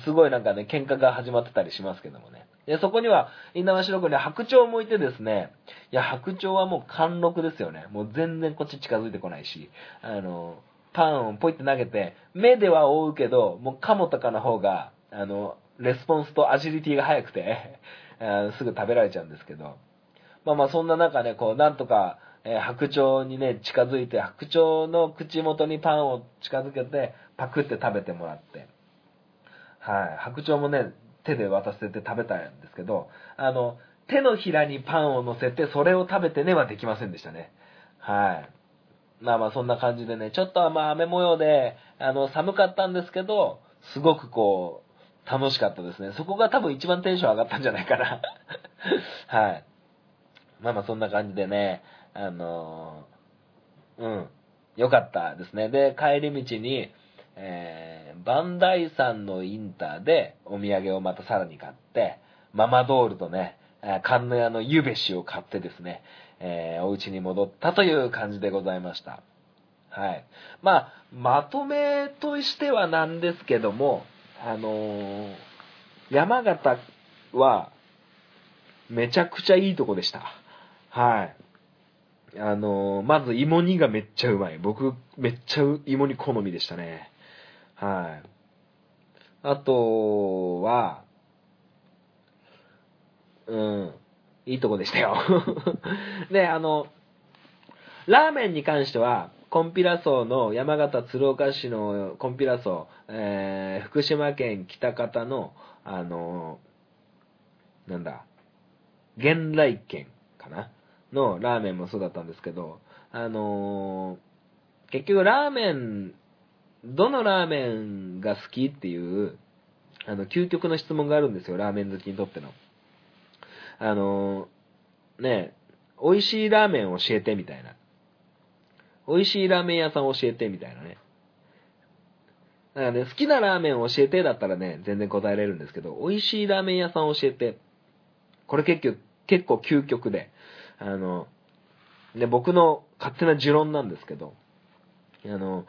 すごいなんかね、喧嘩が始まってたりしますけどもね。で、そこには、稲葉白くに白鳥もいてですね、いや、白鳥はもう貫禄ですよね。もう全然こっち近づいてこないし、あの、パンをポイって投げて、目では追うけど、もうカモとかの方が、あの、レスポンスとアジリティが速くて、[laughs] すぐ食べられちゃうんですけど、まあまあそんな中ね、こう、なんとか、えー白鳥にね、近づいて、白鳥の口元にパンを近づけて、パクって食べてもらって、はい。白鳥もね、手で渡せて食べたんですけど、あの、手のひらにパンを乗せて、それを食べてねはできませんでしたね。はい。まあまあそんな感じでね、ちょっとまあ雨模様で、あの、寒かったんですけど、すごくこう、楽しかったですね。そこが多分一番テンション上がったんじゃないかな。[laughs] はい。まあまあそんな感じでね、あのーうん、よかったですね。で、帰り道に、えー、バンダイ山のインターでお土産をまたさらに買って、ママドールとね、えー観音屋のゆべしを買ってですね、えーお家に戻ったという感じでございました。はい。まあ、まとめとしてはなんですけども、あのー山形は、めちゃくちゃいいとこでした。はい。あのーまず芋煮がめっちゃうまい。僕、めっちゃ芋煮好みでしたね。はい。あとは、うん、いいとこでしたよ。で、[laughs] あの、ラーメンに関しては、コンピラ層の山形鶴岡市のコンピラ層、えー、福島県北方の、あの、なんだ、原来県かな？のラーメンもそうだったんですけど、あのー結局ラーメン、どのラーメンが好きっていう、あの、究極の質問があるんですよ、ラーメン好きにとっての。あのね美味しいラーメン教えてみたいな。美味しいラーメン屋さん教えてみたいなね。だからね、好きなラーメン教えてだったらね、全然答えれるんですけど、美味しいラーメン屋さん教えて。これ結局、結構究極で、あの、で、僕の勝手な持論なんですけど、あの、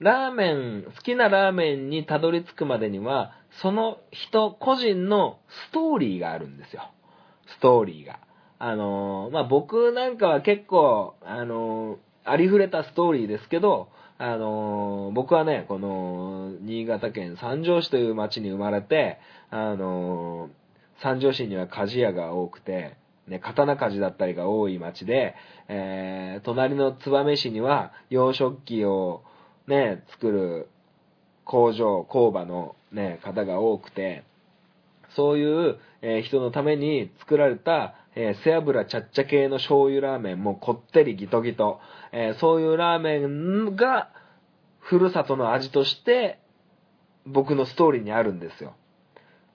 ラーメン、好きなラーメンにたどり着くまでには、その人個人のストーリーがあるんですよ。ストーリーが。あの、まあ、僕なんかは結構、あの、ありふれたストーリーですけど、あの、僕はね、この、新潟県三条市という町に生まれて、あの、三条市には鍛冶屋が多くて、ね、刀鍛冶だったりが多い町で、えー、隣の燕市には洋食器をね、作る工場、工場のね、方が多くて、そういう、えー人のために作られた、えー背脂ちゃっちゃ系の醤油ラーメン、もうこってりギトギト、えーそういうラーメンが、ふるさとの味として、僕のストーリーにあるんですよ。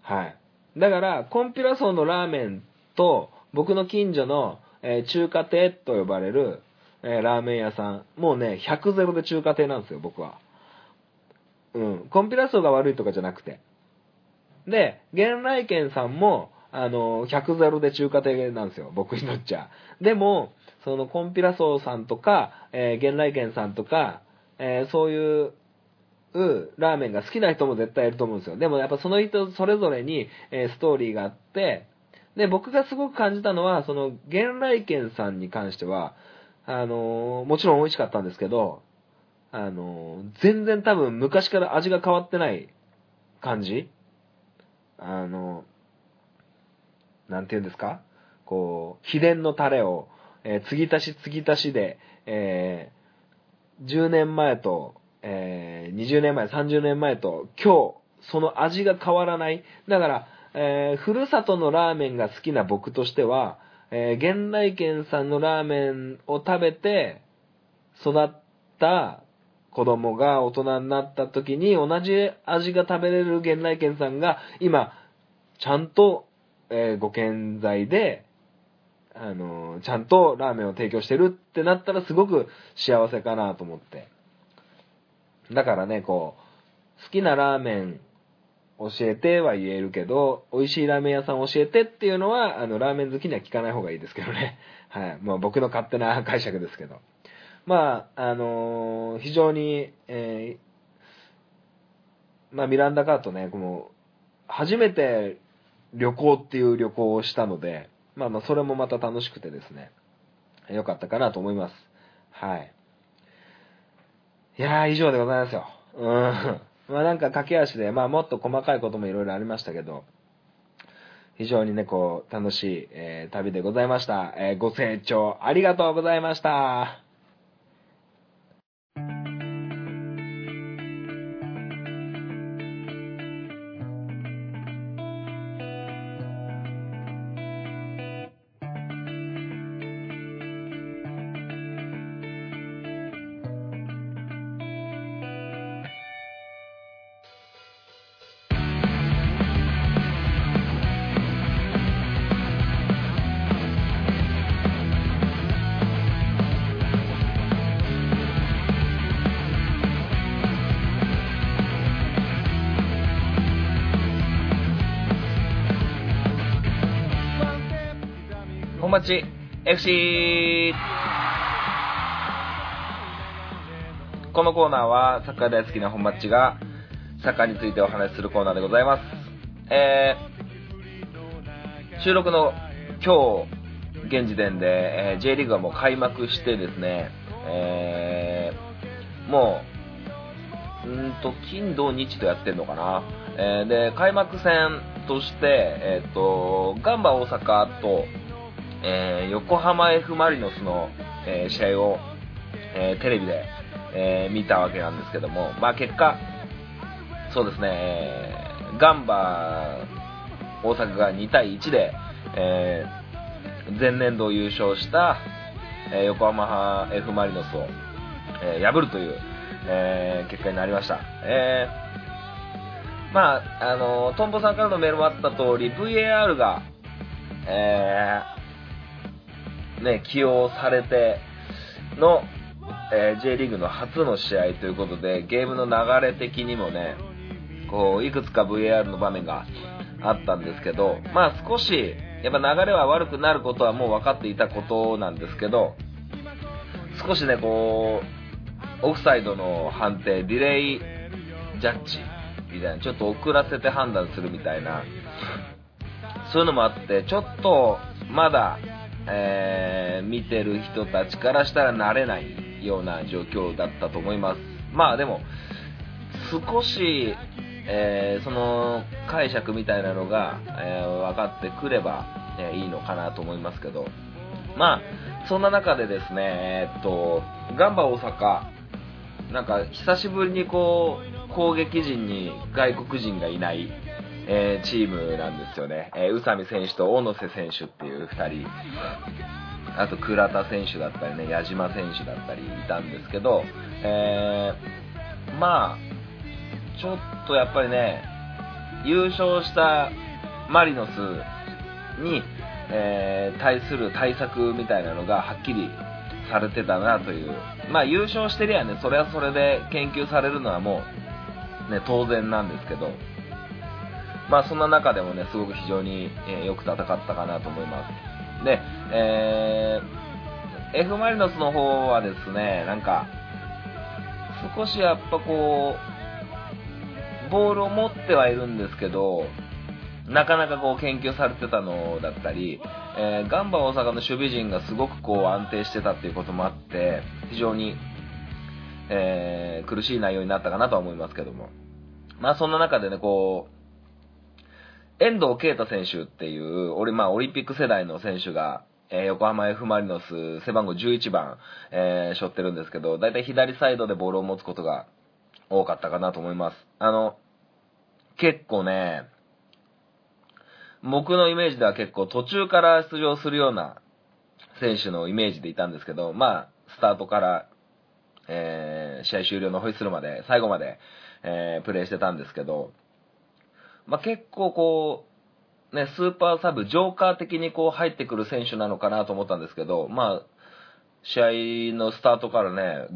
はい。だから、コンピラ層のラーメンと、僕の近所の、え中華亭と呼ばれる、えーラーメン屋さん、もうね、100ゼロで中華亭なんですよ、僕は。うん。コンピラ層が悪いとかじゃなくて。で、原来軒さんも、あの、100ゼロで中華亭なんですよ、僕にとっちゃ。でも、そのコンピラソーさんとか、えー、原来軒さんとか、えーそういう、ラーメンが好きな人も絶対いると思うんですよ。でもやっぱその人それぞれに、えストーリーがあって、で、僕がすごく感じたのは、その、原来軒さんに関しては、あのもちろん美味しかったんですけど、あの全然多分昔から味が変わってない感じあのなんて言うんですか？こう、秘伝のタレを、えー継ぎ足し継ぎ足しで、えー10年前と、えー20年前、30年前と、今日、その味が変わらない。だから、えーふるさとのラーメンが好きな僕としては、えー、原来軒さんのラーメンを食べて、育った子供が大人になった時に同じ味が食べれる原来軒さんが今、ちゃんと、えーご健在で、あのーちゃんとラーメンを提供してるってなったらすごく幸せかなと思って。だからね、こう、好きなラーメン教えては言えるけど、美味しいラーメン屋さん教えてっていうのは、あの、ラーメン好きには聞かない方がいいですけどね。[laughs] はい。まあ僕の勝手な解釈ですけど。まあ、あのー非常に、えーまあミランダカートね、この、初めて旅行っていう旅行をしたので、まあまあそれもまた楽しくてですね、よかったかなと思います。はい。いやー、以上でございますよ。うん。まあなんか駆け足で、まあもっと細かいこともいろいろありましたけど、非常にね、こう、楽しい、えー旅でございました。えーご清聴ありがとうございました。町 FC! このコーナーはサッカー大好きな本町がサッカーについてお話しするコーナーでございます。えー、収録の今日、現時点で、えー J リーグはもう開幕してですね、えー、もう、うんと、金、土、日とやってんのかな。えーで、開幕戦として、えっ、と、ガンバ大阪と、えー横浜 F・ マリノスの、えー試合を、えーテレビで、えー見たわけなんですけども、まあ結果、そうですね、えーガンバ大阪が2対1で、えー前年度優勝した、えー横浜 F・ マリノスを、えー破るという、えー結果になりました。えーまあ、あのトンボさんからのメールもあった通り、VAR が、えーね、起用されての、えー J リーグの初の試合ということで、ゲームの流れ的にもね、こう、いくつか VAR の場面があったんですけど、まあ少し、やっぱ流れは悪くなることはもう分かっていたことなんですけど、少しね、こう、オフサイドの判定、ディレイジャッジみたいな、ちょっと遅らせて判断するみたいな、そういうのもあって、ちょっとまだ、えー見てる人たちからしたら慣れないような状況だったと思います。まあでも、少し、えーその解釈みたいなのが、えー分かってくれば、えいいのかなと思いますけど、まあ、そんな中でですね、えっと、ガンバ大阪、なんか久しぶりにこう、攻撃陣に外国人がいない、えーチームなんですよね。えー宇佐美選手と小野瀬選手っていう2人、あと倉田選手だったりね、矢島選手だったりいたんですけど、えーまあ、ちょっとやっぱりね、優勝したマリノスに、えー対する対策みたいなのがはっきりされてたなという。まあ優勝してりゃね、それはそれで研究されるのはもう、ね、当然なんですけど、まあそんな中でもね、すごく非常に、えよく戦ったかなと思います。で、えー F・ マリノスの方はですね、なんか、少しやっぱこう、ボールを持ってはいるんですけど、なかなかこう研究されてたのだったり、えーガンバ大阪の守備陣がすごくこう安定してたっていうこともあって、非常に、えー苦しい内容になったかなとは思いますけども。まあそんな中でね、こう、遠藤啓太選手っていう、俺、まあオリンピック世代の選手が、えー横浜 F・ マリノス背番号11番、えー背負ってるんですけど、だいたい左サイドでボールを持つことが多かったかなと思います。あの、結構ね、僕のイメージでは結構途中から出場するような選手のイメージでいたんですけど、まあ、スタートから、えー試合終了のホイッスルまで、最後まで、えープレーしてたんですけど、まあ結構こう、ね、スーパーサブ、ジョーカー的にこう入ってくる選手なのかなと思ったんですけど、まあ、試合のスタートからね、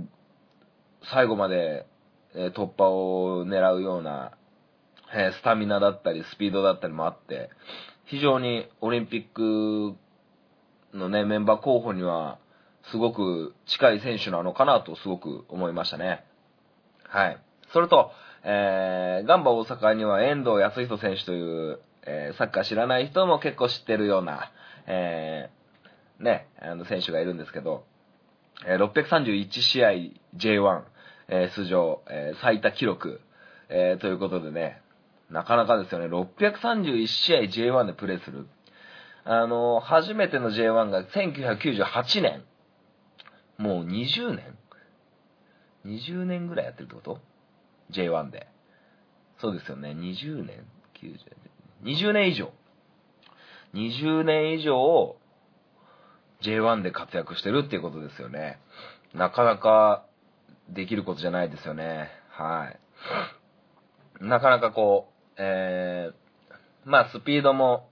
最後まで、突破を狙うような、えスタミナだったり、スピードだったりもあって、非常にオリンピックのね、メンバー候補には、すごく近い選手なのかなとすごく思いましたね。はい。それと、えー、ガンバ大阪には遠藤康人選手という、えーサッカー知らない人も結構知ってるような、えーね、あの選手がいるんですけど、えー631試合 J1、えー出場、えー最多記録、えーということでね、なかなかですよね、631試合 J1 でプレーする。あの、初めての J1 が1998年。もう20年 ?20 年ぐらいやってるってこと？?J1 で。そうですよね、20年 ?90 20年？以上。20年以上、J1 で活躍してるっていうことですよね。なかなかできることじゃないですよね。はい。なかなかこう、えー、まあスピードも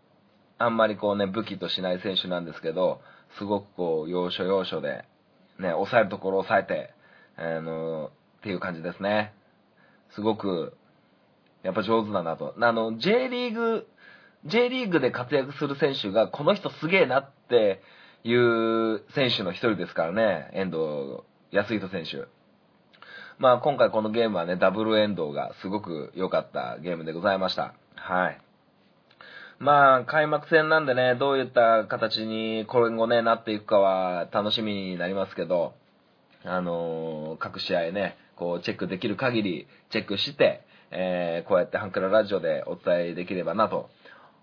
あんまりこうね、武器としない選手なんですけど、すごくこう、要所要所で、ね、抑えるところを抑えて、あの、っていう感じですね。すごく、やっぱ上手だなと。あの、J リーグ、J リーグで活躍する選手が、この人すげえなっていう選手の一人ですからね、遠藤康人選手。まあ今回このゲームはね、ダブルエンドがすごく良かったゲームでございました。はい。まあ、開幕戦なんでね、どういった形に今後ね、なっていくかは楽しみになりますけど、あのー各試合ね、こう、チェックできる限り、チェックして、えーこうやってハンクララジオでお伝えできればなと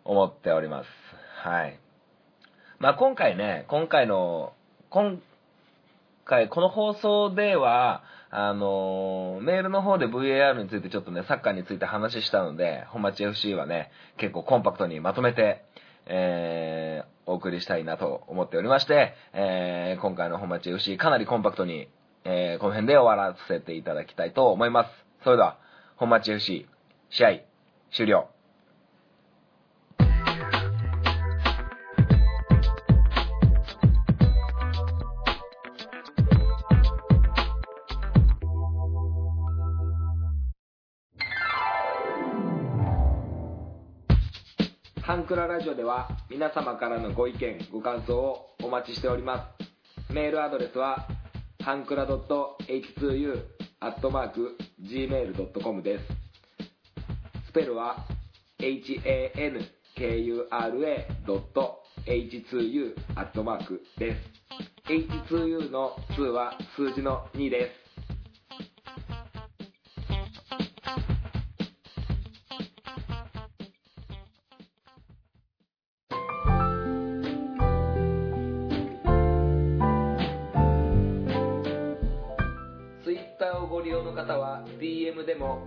思っております。はい。まあ今回ね、今回の、今回、この放送では、あのーメールの方で VAR についてちょっとね、サッカーについて話したので、本町 FC はね、結構コンパクトにまとめて、えー、お送りしたいなと思っておりまして、えー、今回の本町 FC かなりコンパクトに、えー、この辺で終わらせていただきたいと思います。それでは、本町 FC、試合、終了。ハンクララジオでは皆様からのご意見、ご感想をお待ちしております。メールアドレスは、ハンクラ .h2u.gmail.com です。スペルは、hankura.h2u です。h2u の2は数字の2です。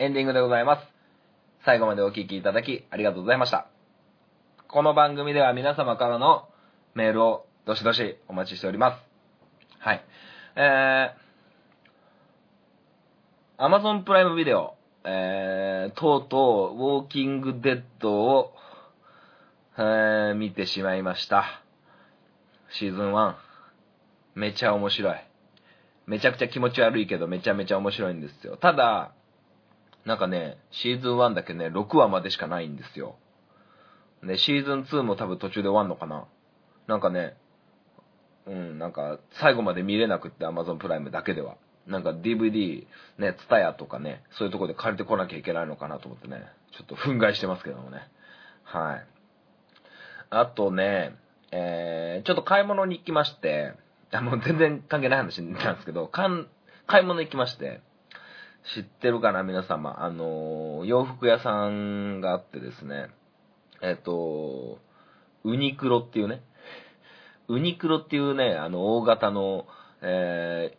エンディングでございます。最後までお聞きいただきありがとうございました。この番組では皆様からのメールをどしどしお待ちしております。はい。えー、Amazon プライムビデオ、えー、とうとう、ウォーキングデッドを、えー、見てしまいました。シーズン1。めちゃ面白い。めちゃくちゃ気持ち悪いけどめちゃめちゃ面白いんですよ。ただ、なんかね、シーズン1だけね、6話までしかないんですよ。で、シーズン2も多分途中で終わんのかな。なんかね、うん、なんか、最後まで見れなくって Amazon プライムだけでは。なんか DVD、ね、ツタヤとかね、そういうとこで借りてこなきゃいけないのかなと思ってね、ちょっと憤慨してますけどもね。はい。あとね、えー、ちょっと買い物に行きまして、あもう全然関係ない話なんですけど、買い物行きまして、知ってるかな皆様。あの、洋服屋さんがあってですね、えっ、と、ウニクロっていうね、ウニクロっていうね、あの、大型の、え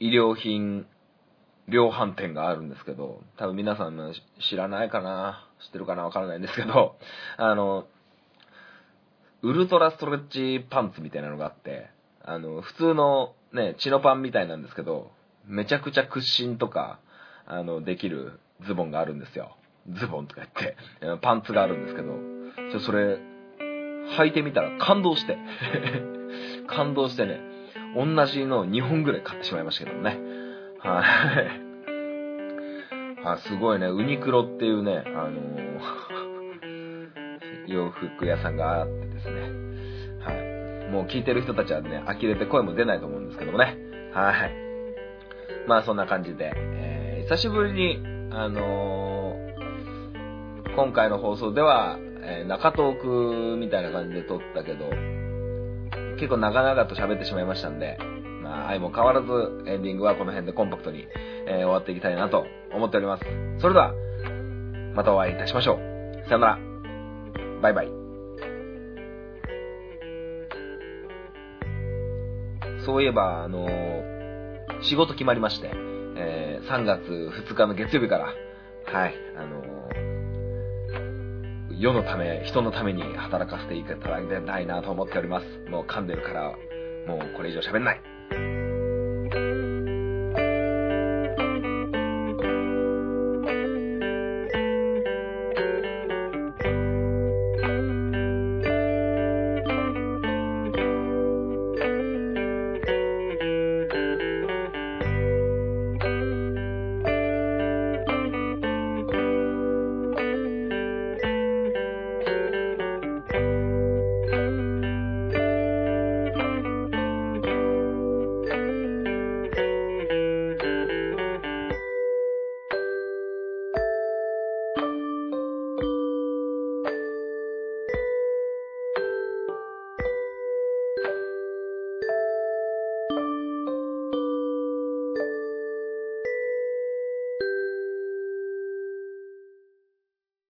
ー、医療品量販店があるんですけど、多分皆さんも知らないかな。知ってるかなわからないんですけど、あの、ウルトラストレッチパンツみたいなのがあって、あの、普通のね、チノパンみたいなんですけど、めちゃくちゃ屈伸とか、あの、できるズボンがあるんですよ。ズボンとか言って、[laughs] パンツがあるんですけど、それ、履いてみたら感動して、[laughs] 感動してね、同じの2本ぐらい買ってしまいましたけどね。はい。あ、すごいね、ウニクロっていうね、あの [laughs] 洋服屋さんがあってですね。はい。もう聞いてる人たちはね、呆れて声も出ないと思うんですけどもね。はい。まあそんな感じで、久しぶりに、あのー今回の放送では、えー中トークみたいな感じで撮ったけど、結構長々と喋ってしまいましたんで、まあ相も変わらずエンディングはこの辺でコンパクトに、えー終わっていきたいなと思っております。それでは、またお会いいたしましょう。さよなら。バイバイ。そういえば、あのー仕事決まりまして、3月2日の月曜日から、はい、あのー世のため、人のために働かせていただきたいなと思っております。もう噛んでるから、もうこれ以上喋んない。